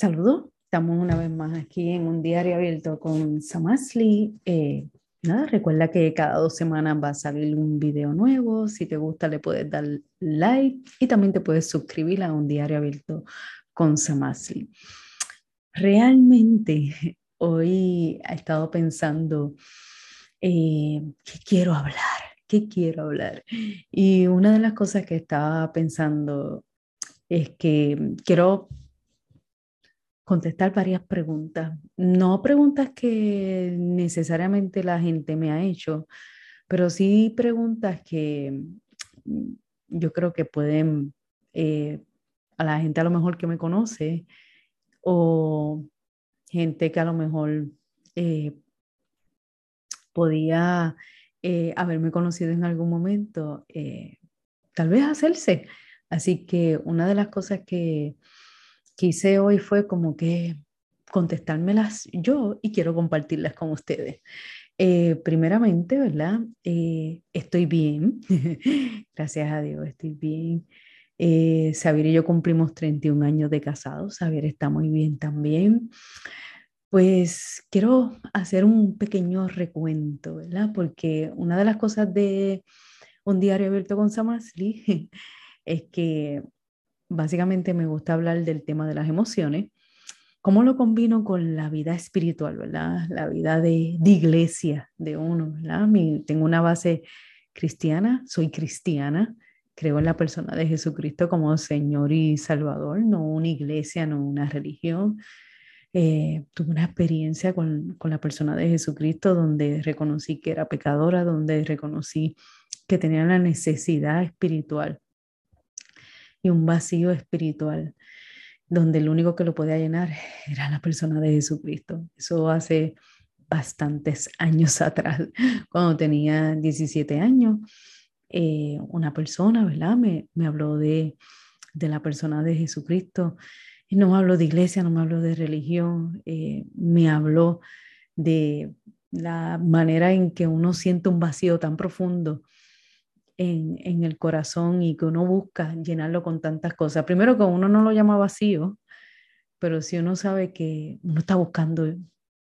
Saludos, estamos una vez más aquí en un diario abierto con Samasli. Eh, nada, recuerda que cada dos semanas va a salir un video nuevo. Si te gusta, le puedes dar like y también te puedes suscribir a un diario abierto con Samasli. Realmente hoy he estado pensando eh, qué quiero hablar, qué quiero hablar. Y una de las cosas que estaba pensando es que quiero contestar varias preguntas. No preguntas que necesariamente la gente me ha hecho, pero sí preguntas que mm, yo creo que pueden, eh, a la gente a lo mejor que me conoce o gente que a lo mejor eh, podía eh, haberme conocido en algún momento, tal vez hacerse. Así que una de las cosas que hice hoy fue como que contestármelas yo y quiero compartirlas con ustedes. Eh, primeramente, ¿verdad? Eh, estoy bien, gracias a Dios, estoy bien. Eh, y yo cumplimos 31 años de casados, Xavier está muy bien también. Pues quiero hacer un pequeño recuento, ¿verdad? Porque una de las cosas de un diario abierto con Samasli es que básicamente me gusta hablar del tema de las emociones. ¿Cómo lo combino con la vida espiritual, verdad? La vida de, iglesia de uno, ¿verdad? tengo una base cristiana, soy cristiana, creo en la persona de Jesucristo como Señor y Salvador, no una iglesia, no una religión. Eh, tuve una experiencia con, con, la persona de Jesucristo donde reconocí que era pecadora, donde reconocí que tenía la necesidad espiritual y un vacío espiritual, donde el único que lo podía llenar era la persona de Jesucristo. Eso hace bastantes años atrás, cuando tenía 17 años, eh, una persona, ¿verdad? Me, me habló de, de, la persona de Jesucristo. Y no me habló de iglesia, no me habló de religión, eh, me habló de la manera en que uno siente un vacío tan profundo en, el corazón y que uno busca llenarlo con tantas cosas. Primero que uno no lo llama vacío, pero si uno sabe que uno está buscando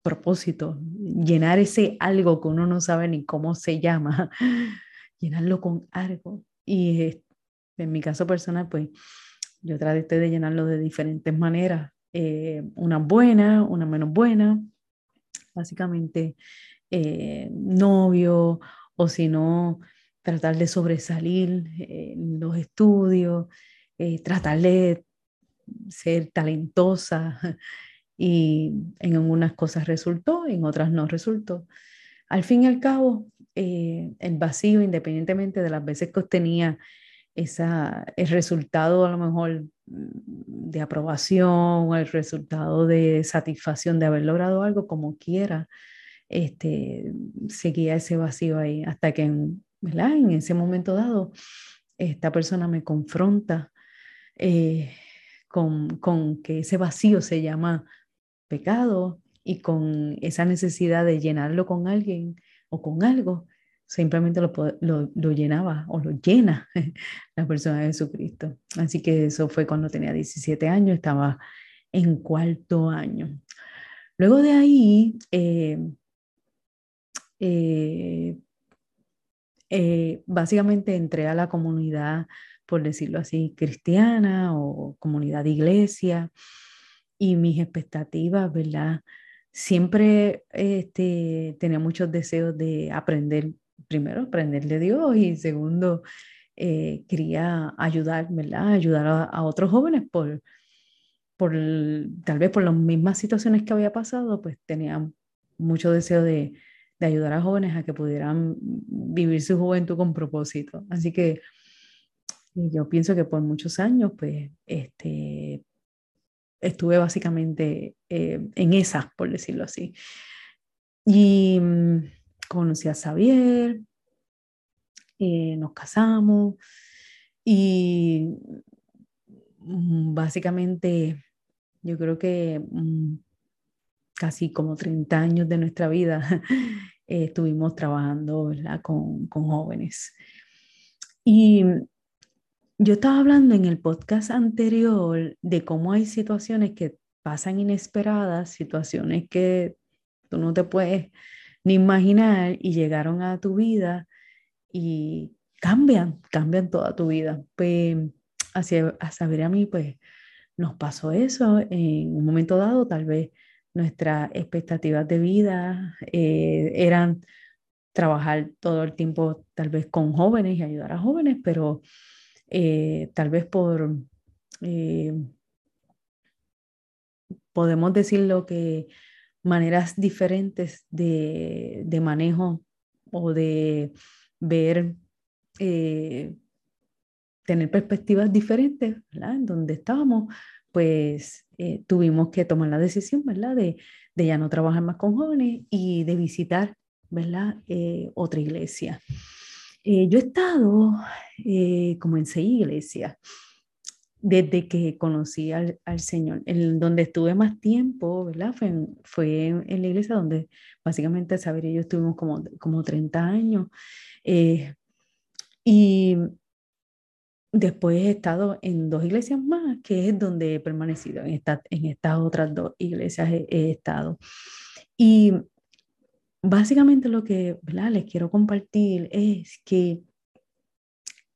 propósito, llenar ese algo que uno no sabe ni cómo se llama, llenarlo con algo. Y en mi caso personal, pues yo traté de llenarlo de diferentes maneras, eh, una buena, una menos buena, básicamente eh, novio, o si no, tratar de sobresalir en los estudios, eh, tratar de ser talentosa y en algunas cosas resultó, en otras no resultó. Al fin y al cabo, eh, el vacío, independientemente de las veces que obtenía esa, el resultado a lo mejor de aprobación, el resultado de satisfacción de haber logrado algo como quiera, este, seguía ese vacío ahí hasta que en en ese momento dado, esta persona me confronta eh, con, con que ese vacío se llama pecado y con esa necesidad de llenarlo con alguien o con algo, simplemente lo, lo, lo, llenaba o lo llena la persona de Jesucristo. Así que eso fue cuando tenía 17 años, estaba en cuarto año. Luego de ahí, eh, eh, eh, básicamente entré a la comunidad, por decirlo así, cristiana o comunidad de iglesia y mis expectativas, ¿verdad? Siempre este, tenía muchos deseos de aprender, primero, aprender de Dios y segundo, eh, quería ayudar, ¿verdad? Ayudar a, a, otros jóvenes por, por, tal vez por las mismas situaciones que había pasado, pues tenía mucho deseo de, de ayudar a jóvenes a que pudieran vivir su juventud con propósito. Así que yo pienso que por muchos años, pues, este, estuve básicamente eh, en esa, por decirlo así. Y mm, conocí a Xavier, eh, nos casamos y mm, básicamente yo creo que mm, casi como 30 años de nuestra vida eh, estuvimos trabajando Con, jóvenes. Y yo estaba hablando en el podcast anterior de cómo hay situaciones que pasan inesperadas, situaciones que tú no te puedes ni imaginar y llegaron a tu vida y cambian, cambian toda tu vida. Pues hacia, a saber a mí, pues nos pasó eso en un momento dado, tal vez nuestras expectativas de vida eh, eran trabajar todo el tiempo tal vez con jóvenes y ayudar a jóvenes, pero eh, tal vez por, eh, podemos decirlo que maneras diferentes de, manejo o de ver, eh, tener perspectivas diferentes, ¿verdad? En donde estábamos, pues tuvimos que tomar la decisión, ¿verdad? De, de, ya no trabajar más con jóvenes y de visitar ¿verdad? Eh, otra iglesia. Eh, yo he estado eh, como en seis iglesias desde que conocí al, al, Señor. En donde estuve más tiempo, ¿verdad? Fue en, fue en la iglesia donde básicamente Saber y yo estuvimos como, como 30 años. y después he estado en dos iglesias más, que es donde he permanecido. En, esta, en estas otras dos iglesias he, he estado. Y básicamente lo que les quiero compartir es que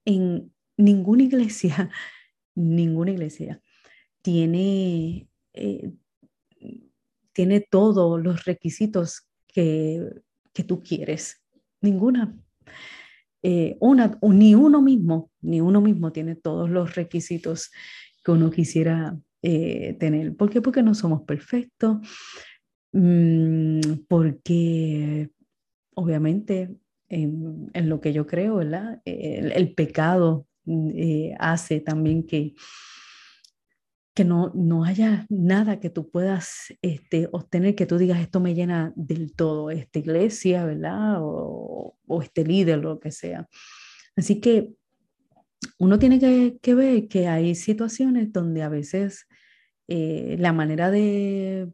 en ninguna iglesia, ninguna iglesia tiene, eh, tiene todos los requisitos que, que tú quieres. Ninguna. Eh, una, ni uno mismo, ni uno mismo tiene todos los requisitos que uno quisiera eh, tener. ¿Por qué? Porque no somos perfectos, Mm, porque obviamente en, lo que yo creo. El, pecado eh, hace también que, que no, no haya nada que tú puedas este, obtener, que tú digas, esto me llena del todo, esta iglesia, ¿verdad? O, este líder, lo que sea. Así que uno tiene que, ver que hay situaciones donde a veces eh, la manera de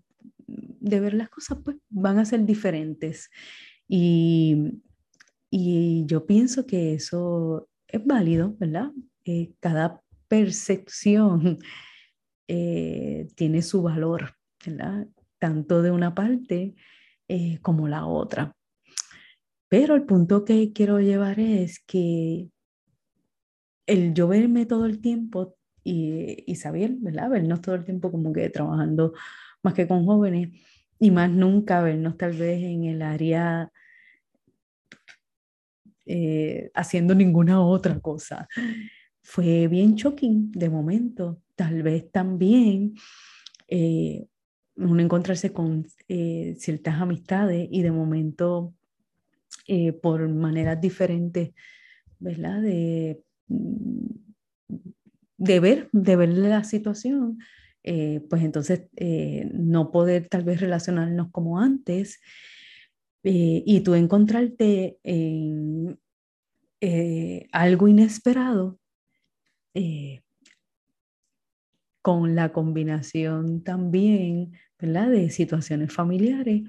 de ver las cosas pues van a ser diferentes. Y, y yo pienso que eso es válido, ¿verdad? Eh, cada percepción eh, tiene su valor, ¿verdad? Tanto de una parte eh, como la otra. Pero el punto que quiero llevar es que el yo verme todo el tiempo y, y saber, ¿verdad? Vernos todo el tiempo como que trabajando más que con jóvenes, y más nunca vernos tal vez en el área eh, haciendo ninguna otra cosa. Fue bien shocking de momento, tal vez también eh, uno encontrarse con eh, ciertas amistades y de momento por maneras diferentes, ¿verdad? De, de ver, de ver la situación, eh, pues entonces eh, no poder tal vez relacionarnos como antes eh, y tú encontrarte en algo inesperado con la combinación también, ¿verdad? De situaciones familiares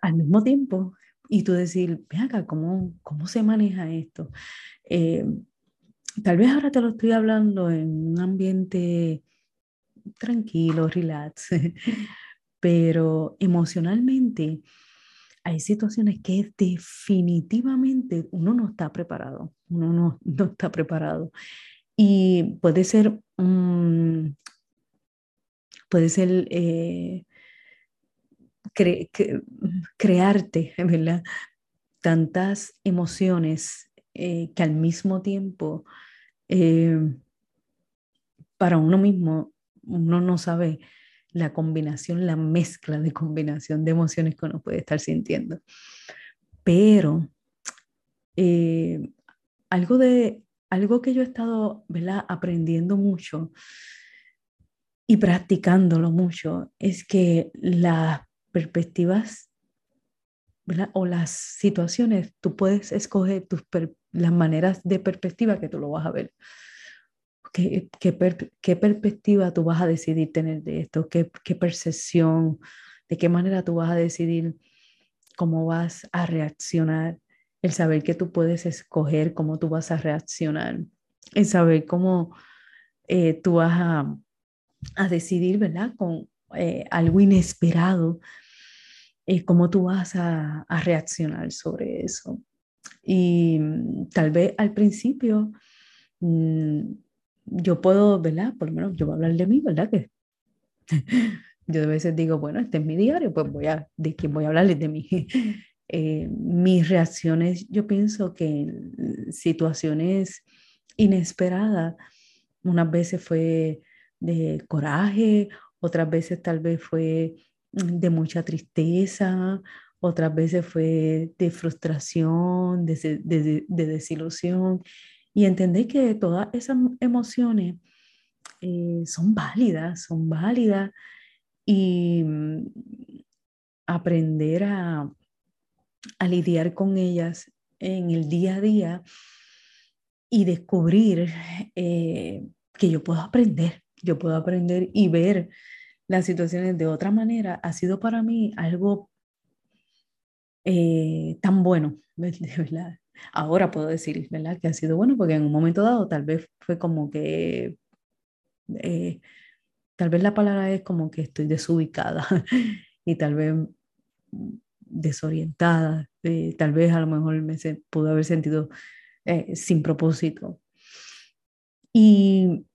al mismo tiempo y tú decir, ve acá, ¿cómo, cómo se maneja esto? tal vez ahora te lo estoy hablando en un ambiente tranquilo, relax, pero emocionalmente hay situaciones que definitivamente uno no está preparado, uno no, no está preparado. Y puede ser, puede ser eh, crearte, ¿verdad? Tantas emociones eh, que al mismo tiempo, eh, para uno mismo, uno no sabe la combinación, la mezcla de combinación de emociones que uno puede estar sintiendo. Pero algo, de, algo que yo he estado ¿verdad? aprendiendo mucho y practicándolo mucho es que las perspectivas o las situaciones, tú puedes escoger tus las maneras de perspectiva que tú lo vas a ver. ¿Qué, qué, perspectiva tú vas a decidir tener de esto? ¿Qué, ¿Qué percepción? ¿De qué manera tú vas a decidir cómo vas a reaccionar? El saber que tú puedes escoger cómo tú vas a reaccionar. El saber cómo eh, tú vas a, a, decidir, ¿verdad? Con, eh, algo inesperado, eh, ¿cómo tú vas a, reaccionar sobre eso? Y mm, tal vez al principio mm, yo puedo, ¿verdad? Por lo menos yo voy a hablar de mí, ¿verdad? Que yo a veces digo, bueno, este es mi diario, pues voy a, de quién voy a hablarles de mí. Eh, mis reacciones, yo pienso que en situaciones inesperadas, unas veces fue de coraje, otras veces tal vez fue de mucha tristeza, otras veces fue de frustración, de desilusión. Y entender que todas esas emociones eh, son válidas, son válidas y mm, aprender a, a lidiar con ellas en el día a día y descubrir eh, que yo puedo aprender, yo puedo aprender y ver las situaciones de otra manera, ha sido para mí algo eh, tan bueno, ¿verdad? Ahora puedo decir, ¿verdad? Que ha sido bueno porque en un momento dado tal vez fue como que, eh, tal vez la palabra es como que estoy desubicada y tal vez desorientada, eh, tal vez a lo mejor me se, pudo haber sentido eh, sin propósito. Y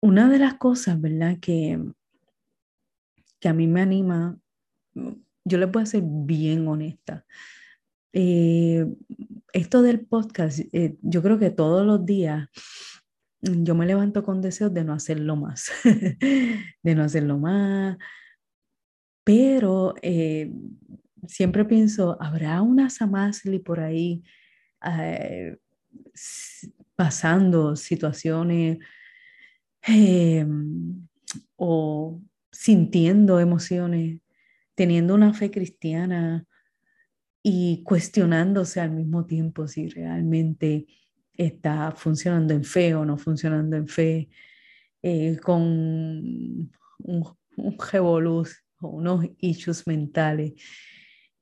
una de las cosas, ¿verdad? Que, que a mí me anima, yo le puedo ser bien honesta. Eh, esto del podcast, yo creo que todos los días yo me levanto con deseos de no hacerlo más, de no hacerlo más, pero siempre pienso, ¿habrá una Samasli por ahí eh, pasando situaciones em, o sintiendo emociones, teniendo una fe cristiana y cuestionándose al mismo tiempo si realmente está funcionando en fe o no funcionando en fe, eh, con un, un o unos issues mentales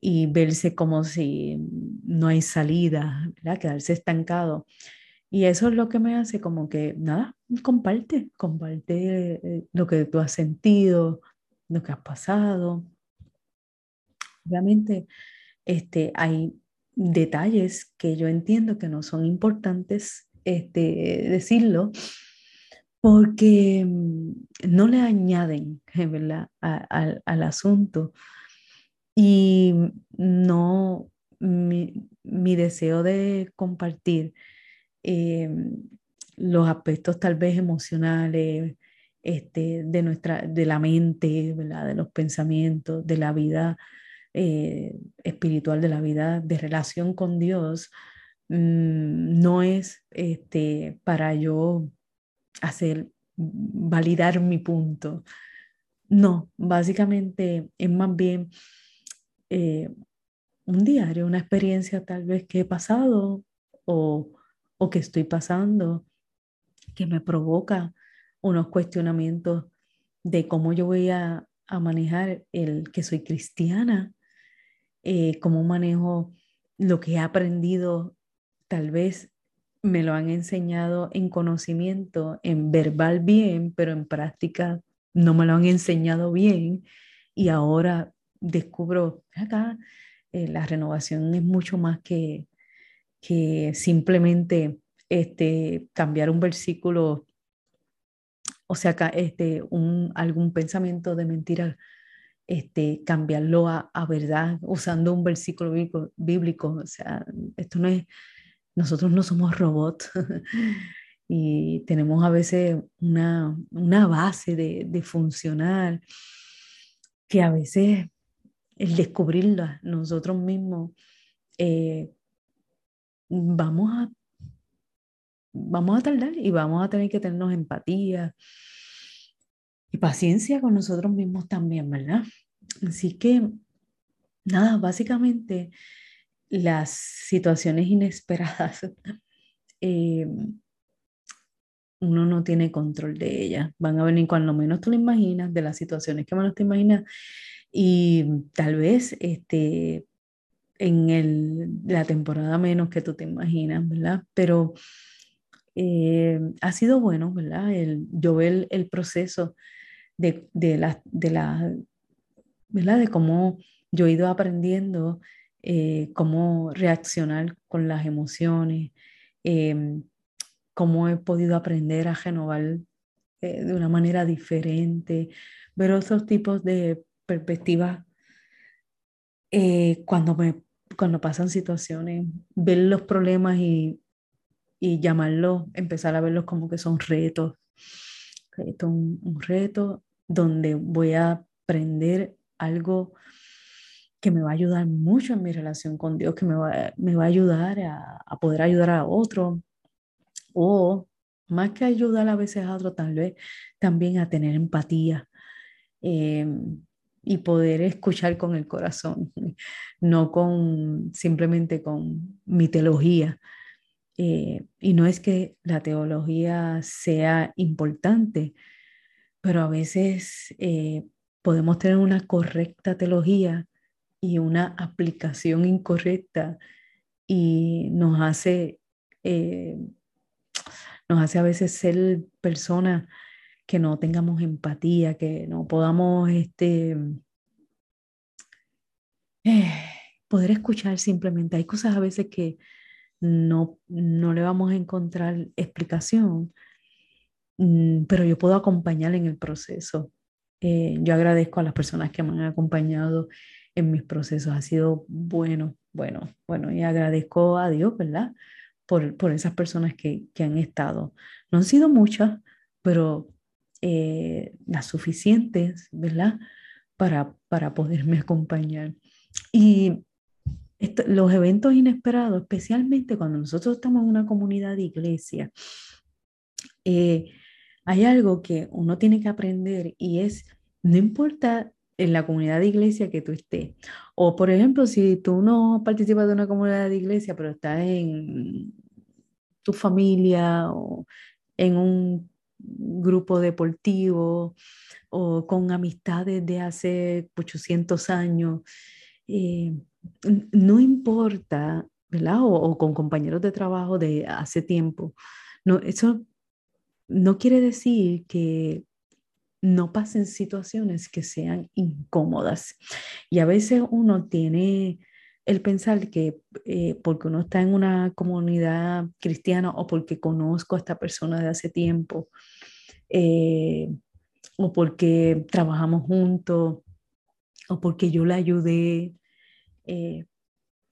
y verse como si no hay salida, ¿verdad? quedarse estancado. Y eso es lo que me hace como que, nada, comparte, comparte eh, lo que tú has sentido, lo que has pasado. Obviamente, este, hay detalles que yo entiendo que no son importantes este, decirlo, porque mm, no le añaden ¿verdad? al asunto y no, mi, deseo de compartir eh, los aspectos tal vez emocionales este, de, nuestra, de la mente, de los pensamientos, de la vida eh, espiritual, de la vida de relación con Dios, mm, no es este, para yo hacer, validar mi punto. No, básicamente es más bien eh, un diario, una experiencia tal vez que he pasado o, o que estoy pasando, que me provoca unos cuestionamientos de cómo yo voy a, a manejar el que soy cristiana, eh, cómo manejo lo que he aprendido, tal vez me lo han enseñado en conocimiento, en verbal bien, pero en práctica no me lo han enseñado bien y ahora descubro, acá, eh, la renovación es mucho más que, que simplemente este, cambiar un versículo, o sea, este, un, algún pensamiento de mentira, este, cambiarlo a, a verdad usando un versículo bíblico, bíblico. O sea, esto no es, nosotros no somos robots. y tenemos a veces una, una base de, de funcionar que a veces el descubrirla nosotros mismos, eh, vamos, a, vamos a tardar y vamos a tener que tenernos empatía y paciencia con nosotros mismos también, ¿verdad? Así que, nada, básicamente las situaciones inesperadas, eh, uno no tiene control de ellas. Van a venir cuando menos tú lo imaginas, de las situaciones que menos te imaginas y tal vez este, en el, la temporada menos que tú te imaginas, ¿verdad? Pero eh, ha sido bueno, ¿verdad? Yo ver el proceso de, de la, de la, ¿verdad? De cómo yo he ido aprendiendo eh, cómo reaccionar con las emociones, em, cómo he podido aprender a renovar eh, de una manera diferente, ver otros tipos de perspectivas eh, cuando, me, cuando pasan situaciones, ver los problemas y, y llamarlos, empezar a verlos como que son retos. Esto es un reto donde voy a aprender algo que me va a ayudar mucho en mi relación con Dios, que me va, me va a ayudar a, a, poder ayudar a otro, o más que ayudar a veces a otro, tal vez también a tener empatía eh, y poder escuchar con el corazón, no con simplemente con mi teología. Eh, y no es que la teología sea importante, pero a veces eh, podemos tener una correcta teología y una aplicación incorrecta y nos hace, eh, nos hace a veces ser personas que no tengamos empatía, que no podamos este, eh, poder escuchar simplemente. Hay cosas a veces que no, no le vamos a encontrar explicación, mm, pero yo puedo acompañar en el proceso. Eh, yo agradezco a las personas que me han acompañado en mis procesos. Ha sido bueno, bueno, bueno, y agradezco a Dios, ¿verdad? Por, por esas personas que, que, han estado. No han sido muchas, pero eh, las suficientes, ¿verdad? Para, para poderme acompañar. Y los eventos inesperados, especialmente cuando nosotros estamos en una comunidad de iglesia, eh, hay algo que uno tiene que aprender y es, no importa en la comunidad de iglesia que tú estés. O por ejemplo, si tú no participas de una comunidad de iglesia, pero estás en tu familia o en un grupo deportivo o con amistades de hace 800 años, eh, no importa, ¿verdad? O, o, con compañeros de trabajo de hace tiempo. No, eso no quiere decir que no pasen situaciones que sean incómodas. Y a veces uno tiene el pensar que eh, porque uno está en una comunidad cristiana o porque conozco a esta persona de hace tiempo, eh, o porque trabajamos juntos, o porque yo le ayudé, eh,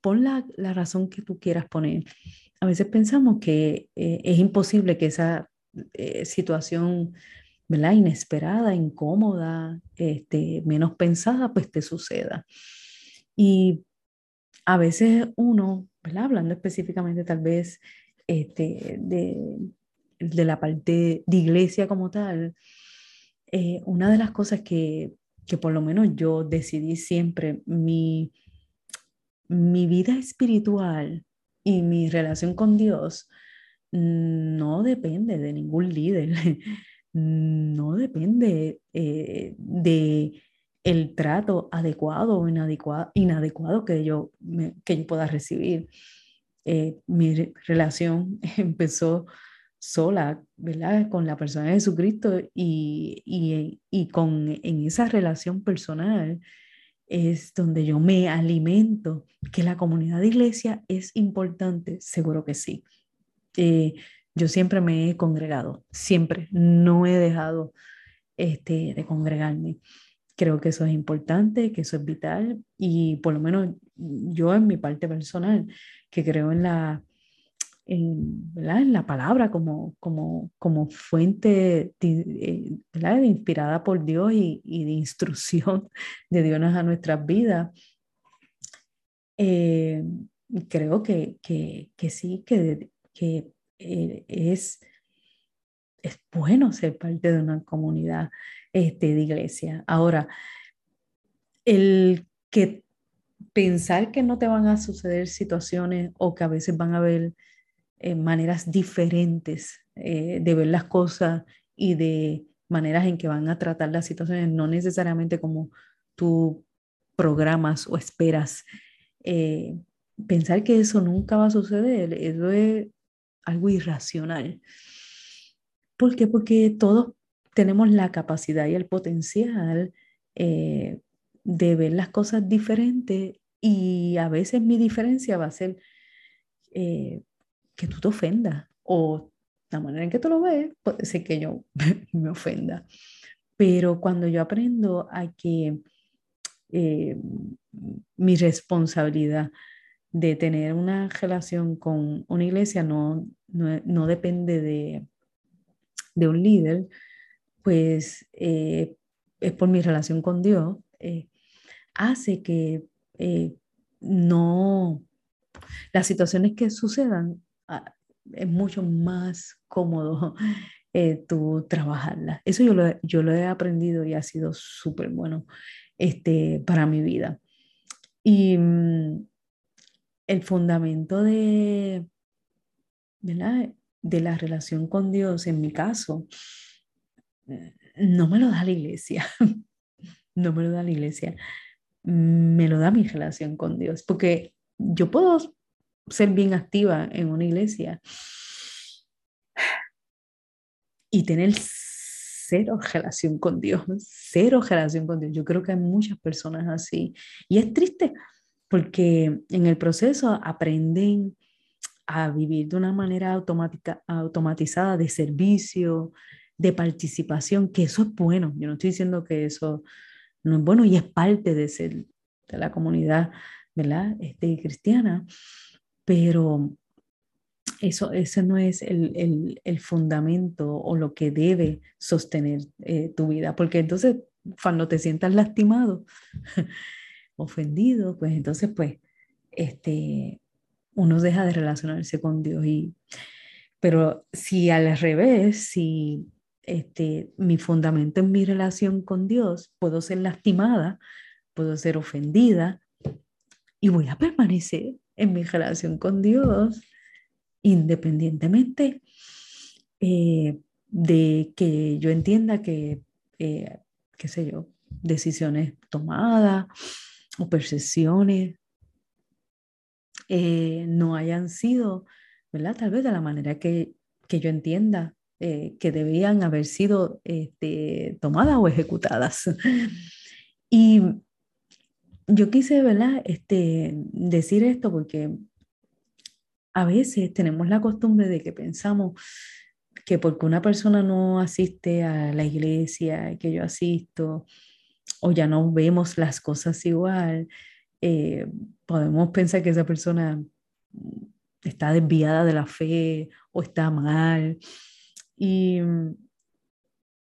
pon la, la, razón que tú quieras poner. A veces pensamos que es imposible que esa situación ¿verdad? Inesperada, incómoda, este, menos pensada, pues te suceda. Y a veces uno, ¿verdad? Hablando específicamente tal vez este, de, de la parte de iglesia como tal, eh, una de las cosas que, que por lo menos yo decidí siempre, mi, mi vida espiritual y mi relación con Dios no depende de ningún líder. no depende eh, de el trato adecuado o inadecuado, inadecuado que, yo, que yo pueda recibir. Eh, mi relación empezó sola, ¿verdad? Con la persona de Jesucristo y, y, y con, en esa relación personal es donde yo me alimento. Que la comunidad de iglesia es importante, seguro que sí. Eh, yo siempre me he congregado, siempre, no he dejado este, de congregarme. Creo que eso es importante, que eso es vital y por lo menos yo en mi parte personal, que creo en la, en, en la palabra como, como, como fuente de inspirada por Dios y, y, de instrucción de Dios a nuestras vidas. Eh, creo que, que, que sí, que, que eh, es, es bueno ser parte de una comunidad este, de iglesia. Ahora, el que pensar que no te van a suceder situaciones o que a veces van a haber eh, maneras diferentes eh, de ver las cosas y de maneras en que van a tratar las situaciones, no necesariamente como tú programas o esperas. pensar que eso nunca va a suceder, eso es algo irracional. ¿Por qué? Porque todos tenemos la capacidad y el potencial eh, de ver las cosas diferentes y a veces mi diferencia va a ser eh, que tú te ofendas o la manera en que tú lo ves puede ser que yo me ofenda. Pero cuando yo aprendo a que eh, mi responsabilidad de tener una relación con una iglesia no, no, depende de, de, un líder, pues eh, es por mi relación con Dios, eh, hace que no, las situaciones que sucedan ah, es mucho más cómodo eh, tú trabajarlas. Eso yo lo, yo lo he aprendido y ha sido súper bueno este, para mi vida. Y mm, el fundamento de, de la relación con Dios, en mi caso, no me lo da la iglesia. no me lo da la iglesia. Me lo da mi relación con Dios. Porque yo puedo ser bien activa en una iglesia y tener cero relación con Dios, cero relación con Dios. Yo creo que hay muchas personas así. Y es triste porque en el proceso aprenden a vivir de una manera automática, automatizada de servicio, de participación, que eso es bueno. Yo no estoy diciendo que eso no es bueno y es parte de ser de la comunidad, ¿verdad? Este, cristiana, pero eso, ese no es el, fundamento o lo que debe sostener eh, tu vida, porque entonces cuando te sientas lastimado, ofendido, pues entonces pues este, uno deja de relacionarse con Dios. Y, pero si al revés, si este, mi fundamento en mi relación con Dios, puedo ser lastimada, puedo ser ofendida y voy a permanecer en mi relación con Dios independientemente eh, de que yo entienda que, eh, qué sé yo, decisiones tomadas o percepciones eh, no hayan sido, ¿verdad? Tal vez de la manera que, que yo entienda que debían haber sido este, tomadas o ejecutadas. Y yo quise, ¿verdad? Este, decir esto porque a veces tenemos la costumbre de que pensamos que porque una persona no asiste a la iglesia que yo asisto, o ya no vemos las cosas igual, eh, podemos pensar que esa persona está desviada de la fe o está mal. Y,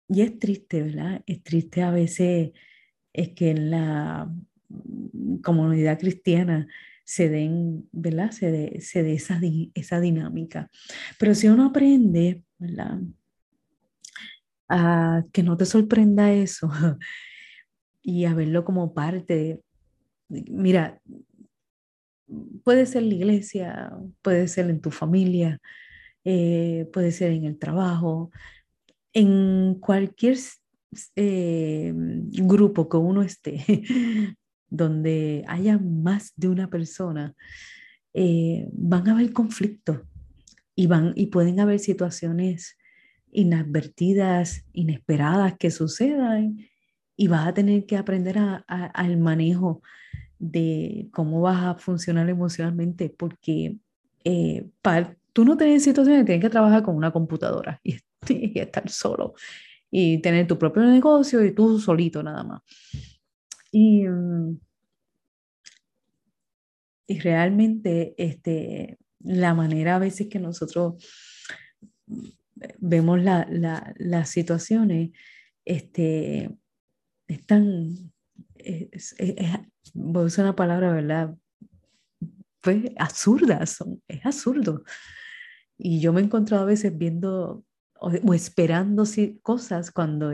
y es triste, ¿verdad? Es triste a veces es que en la comunidad cristiana se den, ¿verdad? Se dé se esa, esa dinámica. Pero si uno aprende, ¿verdad? A que no te sorprenda eso y a verlo como parte, mira, puede ser la iglesia, puede ser en tu familia, eh, puede ser en el trabajo, en cualquier eh, grupo que uno esté, donde haya más de una persona, eh, van a haber conflictos y, van, y pueden haber situaciones inadvertidas, inesperadas que sucedan y vas a tener que aprender al manejo de cómo vas a funcionar emocionalmente porque eh, para, tú no tienes situaciones, tienes que trabajar con una computadora y, y estar solo y tener tu propio negocio y tú solito nada más. Y, mm, y realmente este, la manera a veces que nosotros vemos la, la, las situaciones este, es, voy a usar una palabra, ¿verdad? Pues absurdas, son, es absurdo. Y yo me he encontrado a veces viendo o, esperando cosas cuando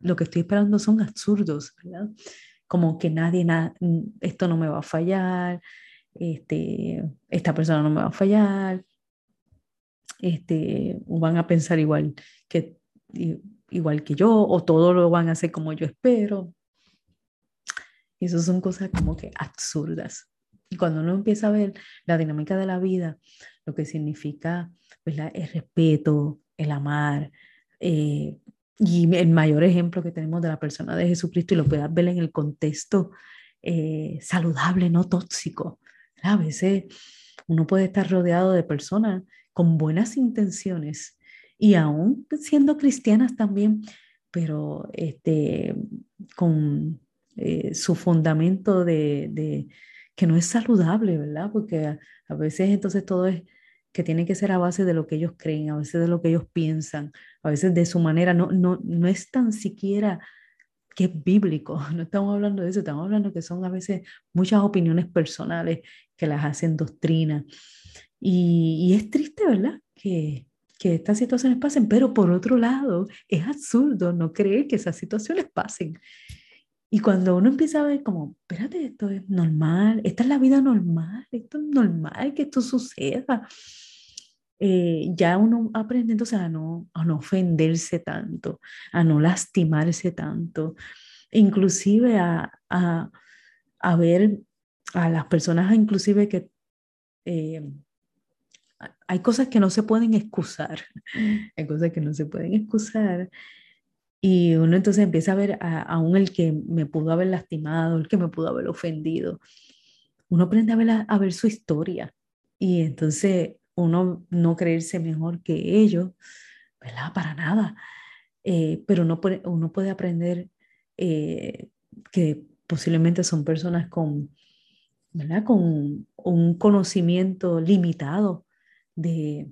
lo que estoy esperando son absurdos, ¿verdad? como que nadie, esto no me va a fallar, este, esta persona no me va a fallar, este, van a pensar igual que, igual que yo, o todo lo van a hacer como yo espero. Y eso son cosas como que absurdas. Y cuando uno empieza a ver la dinámica de la vida, lo que significa el respeto, el amar, eh, y el mayor ejemplo que tenemos de la persona de Jesucristo y lo puedas ver en el contexto eh, saludable, no tóxico. A veces uno puede estar rodeado de personas con buenas intenciones y aún siendo cristianas también, pero este, con eh, su fundamento de, que no es saludable, ¿verdad? Porque a, a veces entonces todo es que tiene que ser a base de lo que ellos creen, a veces de lo que ellos piensan, a veces de su manera, no, no, no es tan siquiera que es bíblico, no estamos hablando de eso, estamos hablando que son a veces muchas opiniones personales que las hacen doctrina. Y, y es triste, ¿verdad? Que, que estas situaciones pasen, pero por otro lado, es absurdo no creer que esas situaciones pasen. Y cuando uno empieza a ver como, espérate, esto es normal, esta es la vida normal, esto es normal que esto suceda, eh, ya uno aprende entonces a no, a no ofenderse tanto, a no lastimarse tanto, inclusive a, a, a ver a las personas, inclusive que eh, hay cosas que no se pueden excusar, hay cosas que no se pueden excusar. Y uno entonces empieza a ver aún el que me pudo haber lastimado, el que me pudo haber ofendido. Uno aprende a ver, a ver su historia. Y entonces uno no creerse mejor que ellos, ¿verdad? Para nada. Eh, pero uno puede, uno puede aprender eh, que posiblemente son personas con, ¿verdad? Con un conocimiento limitado de,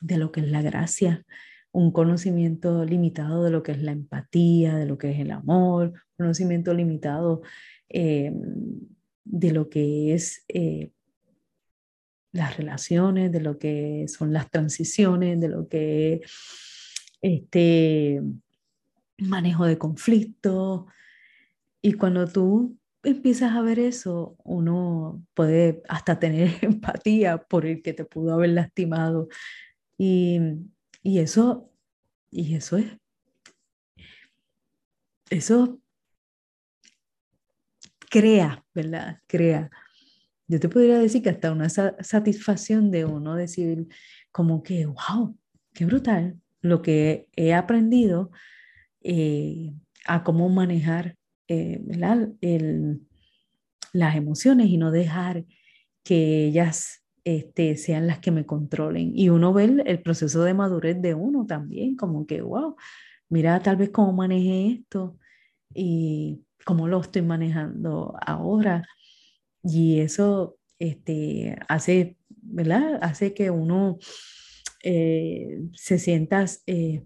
de lo que es la gracia, un conocimiento limitado de lo que es la empatía, de lo que es el amor, conocimiento limitado eh, de lo que es las relaciones, de lo que son las transiciones, de lo que es este manejo de conflictos. Y cuando tú empiezas a ver eso, uno puede hasta tener empatía por el que te pudo haber lastimado. Y, y eso, y eso es, eso crea, ¿verdad? Crea yo te podría decir que hasta una satisfacción de uno decir como que, wow, qué brutal lo que he aprendido eh, a cómo manejar eh, las emociones y no dejar que ellas este, sean las que me controlen. Y uno ve el, proceso de madurez de uno también, como que, wow, mira tal vez cómo manejé esto y cómo lo estoy manejando ahora. Y eso este, hace, ¿verdad? hace que uno eh, se sienta eh,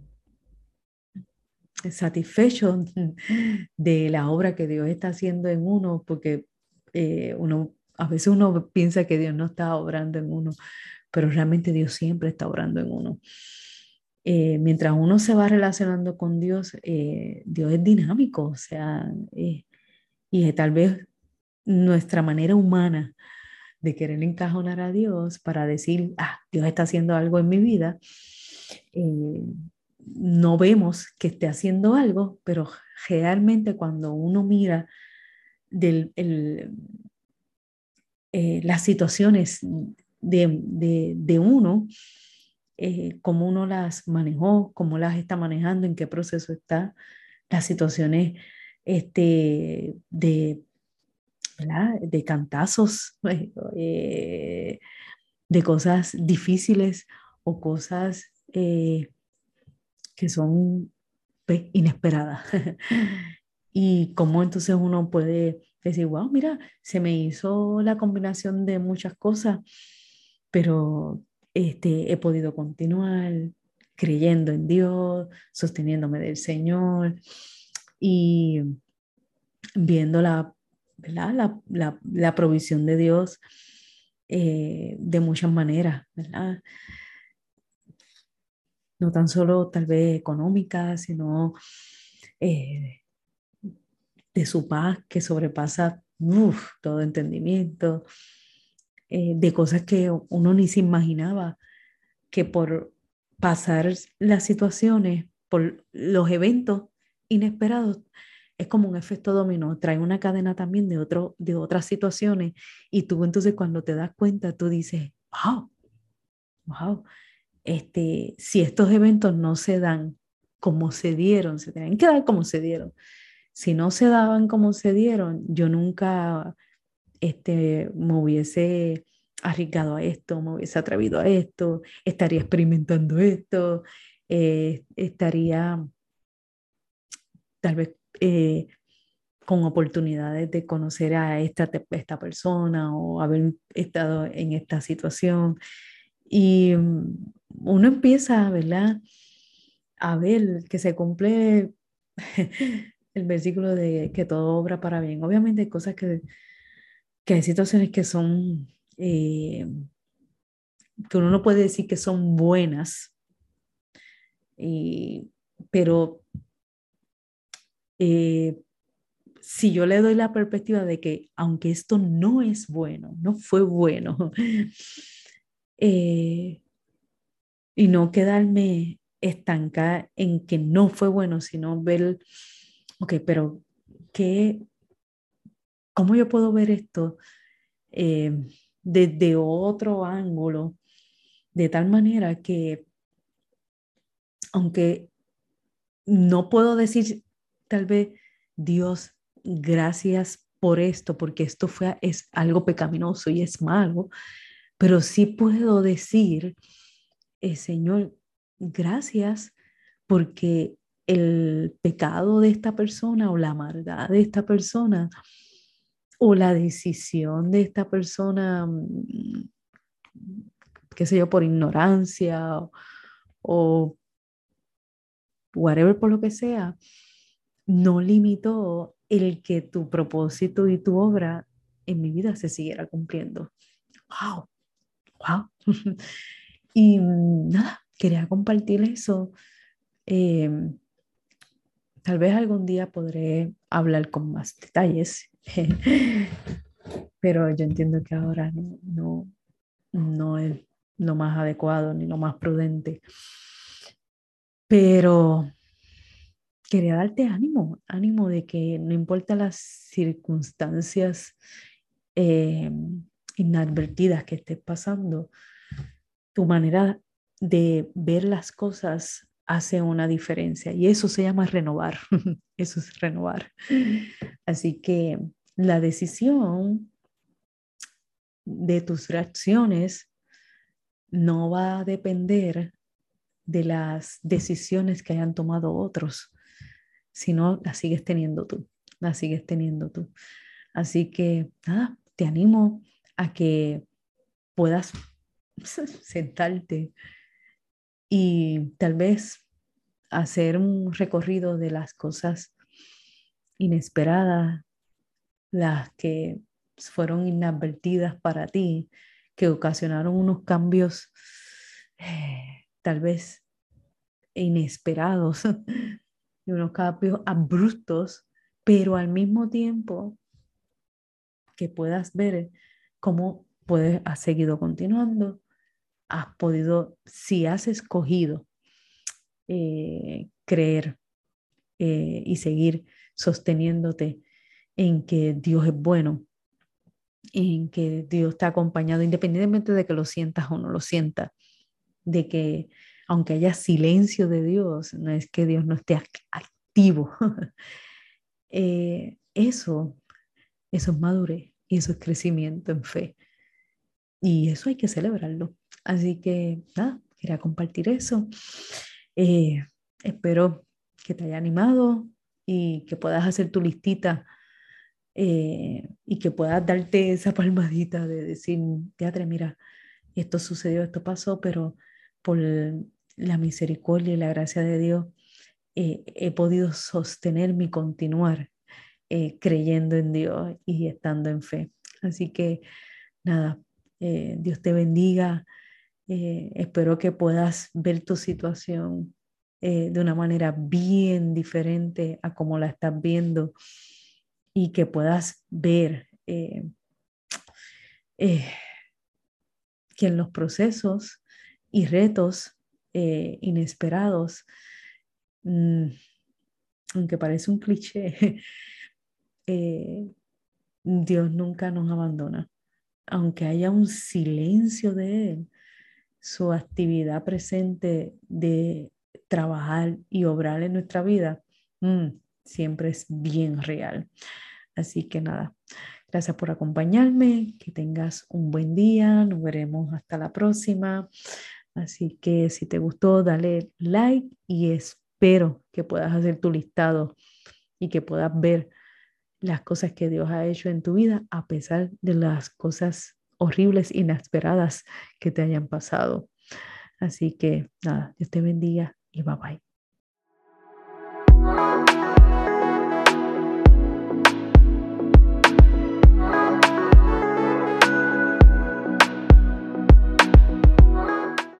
satisfecho de la obra que Dios está haciendo en uno, porque eh, uno, a veces uno piensa que Dios no está obrando en uno, pero realmente Dios siempre está obrando en uno. mientras uno se va relacionando con Dios, Dios es dinámico, o sea, y tal vez nuestra manera humana de querer encajonar a Dios para decir, ah, Dios está haciendo algo en mi vida, eh, no vemos que esté haciendo algo, pero realmente cuando uno mira del, el, eh, las situaciones de, de, de uno, eh, cómo uno las manejó, cómo las está manejando, en qué proceso está, las situaciones este, de de cantazos, eh, de cosas difíciles o cosas eh, que son pues, inesperadas. y cómo entonces uno puede decir, wow, mira, se me hizo la combinación de muchas cosas, pero este, he podido continuar creyendo en Dios, sosteniéndome del Señor y viendo la la, la, la, provisión de Dios eh, de muchas maneras, ¿verdad? No tan solo tal vez económica, sino eh, de su paz que sobrepasa todo entendimiento, eh, de cosas que uno ni se imaginaba que por pasar las situaciones, por los eventos inesperados, es como un efecto dominó, trae una cadena también de, otro, de otras situaciones y tú entonces cuando te das cuenta, tú dices, wow, wow, este, si estos eventos no se dan como se dieron, se tenían que dar como se dieron. Si no se daban como se dieron, yo nunca este, me hubiese arriesgado a esto, me hubiese atrevido a esto, estaría experimentando esto, eh, estaría tal vez eh, con oportunidades de conocer a esta, esta persona o haber estado en esta situación. Y mm, uno empieza, ¿verdad? A ver que se cumple el versículo de que todo obra para bien. Obviamente hay cosas que, que hay situaciones que son, eh, que uno no puede decir que son buenas, pero eh, si yo le doy la perspectiva de que aunque esto no es bueno, no fue bueno, eh, y no quedarme estancada en que no fue bueno, sino ver, ok, pero ¿qué, ¿cómo yo puedo ver esto eh, desde otro ángulo? De tal manera que, aunque no puedo decir tal vez, Dios, gracias por esto, porque esto fue, es algo pecaminoso y es malo, pero sí puedo decir, eh, Señor, gracias porque el pecado de esta persona o la maldad de esta persona o la decisión de esta persona, mm, qué sé yo, por ignorancia o, o whatever por lo que sea, no limitó el que tu propósito y tu obra en mi vida se siguiera cumpliendo. ¡Wow! ¡Wow! y nada, quería compartir eso. Em, tal vez algún día podré hablar con más detalles, pero yo entiendo que ahora no, no, no es lo más adecuado ni lo más prudente. Pero quería darte ánimo, ánimo de que no importa las circunstancias eh, inadvertidas que estés pasando, tu manera de ver las cosas hace una diferencia y eso se llama renovar, eso es renovar. Así que la decisión de tus reacciones no va a depender de las decisiones que hayan tomado otros, si no, la sigues teniendo tú, la sigues teniendo tú. Así que, nada, te animo a que puedas sentarte y tal vez hacer un recorrido de las cosas inesperadas, las que fueron inadvertidas para ti, que ocasionaron unos cambios eh, tal vez inesperados unos cambios abruptos, pero al mismo tiempo que puedas ver cómo puedes, has seguido continuando, has podido, si has escogido eh, creer eh, y seguir sosteniéndote en que Dios es bueno, en que Dios te ha acompañado, independientemente de que lo sientas o no lo sientas, de que aunque haya silencio de Dios, no es que Dios no esté activo. Eh, eso, eso es madurez y eso es crecimiento en fe. Y eso hay que celebrarlo. Así que nada, quería compartir eso. Eh, espero que te haya animado y que puedas hacer tu listita eh, y que puedas darte esa palmadita de decir, teatro, mira, esto sucedió, esto pasó, pero por la misericordia y la gracia de Dios, eh, he podido sostenerme y continuar creyendo en Dios y estando en fe. Así que nada, Dios te bendiga. Espero que puedas ver tu situación de una manera bien diferente a como la estás viendo y que puedas ver que en los procesos y retos eh, inesperados, mm, aunque parece un cliché, eh, Dios nunca nos abandona. Aunque haya un silencio de Él, su actividad presente de trabajar y obrar en nuestra vida, mm, siempre es bien real. Así que nada, gracias por acompañarme, que tengas un buen día, nos veremos hasta la próxima. Así que si te gustó, dale like y espero que puedas hacer tu listado y que puedas ver las cosas que Dios ha hecho en tu vida a pesar de las cosas horribles, inesperadas que te hayan pasado. Así que nada, Dios te bendiga y bye bye.